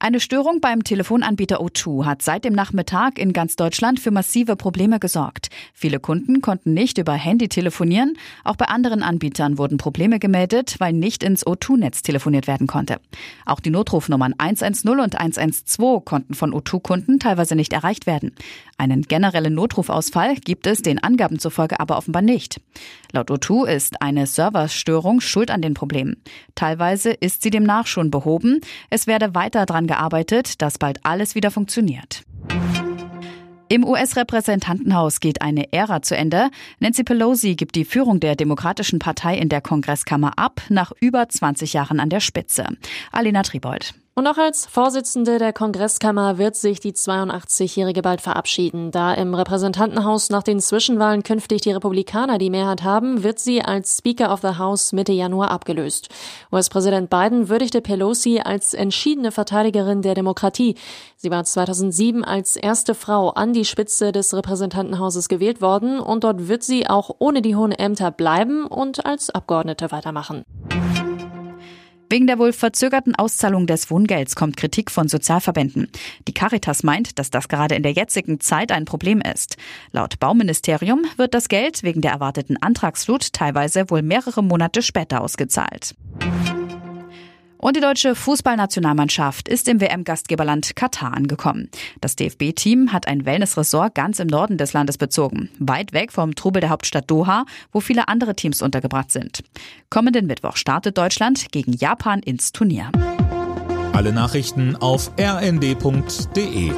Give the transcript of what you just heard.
Eine Störung beim Telefonanbieter O2 hat seit dem Nachmittag in ganz Deutschland für massive Probleme gesorgt. Viele Kunden konnten nicht über Handy telefonieren. Auch bei anderen Anbietern wurden Probleme gemeldet, weil nicht ins O2-Netz telefoniert werden konnte. Auch die Notrufnummern 110 und 112 konnten von O2-Kunden teilweise nicht erreicht werden. Einen generellen Notrufausfall gibt es den Angaben zufolge aber offenbar nicht. Laut O2 ist eine Serverstörung schuld an den Problemen. Teilweise ist sie demnach schon behoben. Es werde weiter dran gearbeitet, dass bald alles wieder funktioniert. Im US-Repräsentantenhaus geht eine Ära zu Ende. Nancy Pelosi gibt die Führung der Demokratischen Partei in der Kongresskammer ab, nach über 20 Jahren an der Spitze. Alina Tribold. Und auch als Vorsitzende der Kongresskammer wird sich die 82-Jährige bald verabschieden. Da im Repräsentantenhaus nach den Zwischenwahlen künftig die Republikaner die Mehrheit haben, wird sie als Speaker of the House Mitte Januar abgelöst. US-Präsident Biden würdigte Pelosi als entschiedene Verteidigerin der Demokratie. Sie war 2007 als erste Frau an die Spitze des Repräsentantenhauses gewählt worden und dort wird sie auch ohne die hohen Ämter bleiben und als Abgeordnete weitermachen. Wegen der wohl verzögerten Auszahlung des Wohngelds kommt Kritik von Sozialverbänden. Die Caritas meint, dass das gerade in der jetzigen Zeit ein Problem ist. Laut Bauministerium wird das Geld wegen der erwarteten Antragsflut teilweise wohl mehrere Monate später ausgezahlt. Und die deutsche Fußballnationalmannschaft ist im WM-Gastgeberland Katar angekommen. Das DFB-Team hat ein Wellnessresort ganz im Norden des Landes bezogen, weit weg vom Trubel der Hauptstadt Doha, wo viele andere Teams untergebracht sind. Kommenden Mittwoch startet Deutschland gegen Japan ins Turnier. Alle Nachrichten auf rnd.de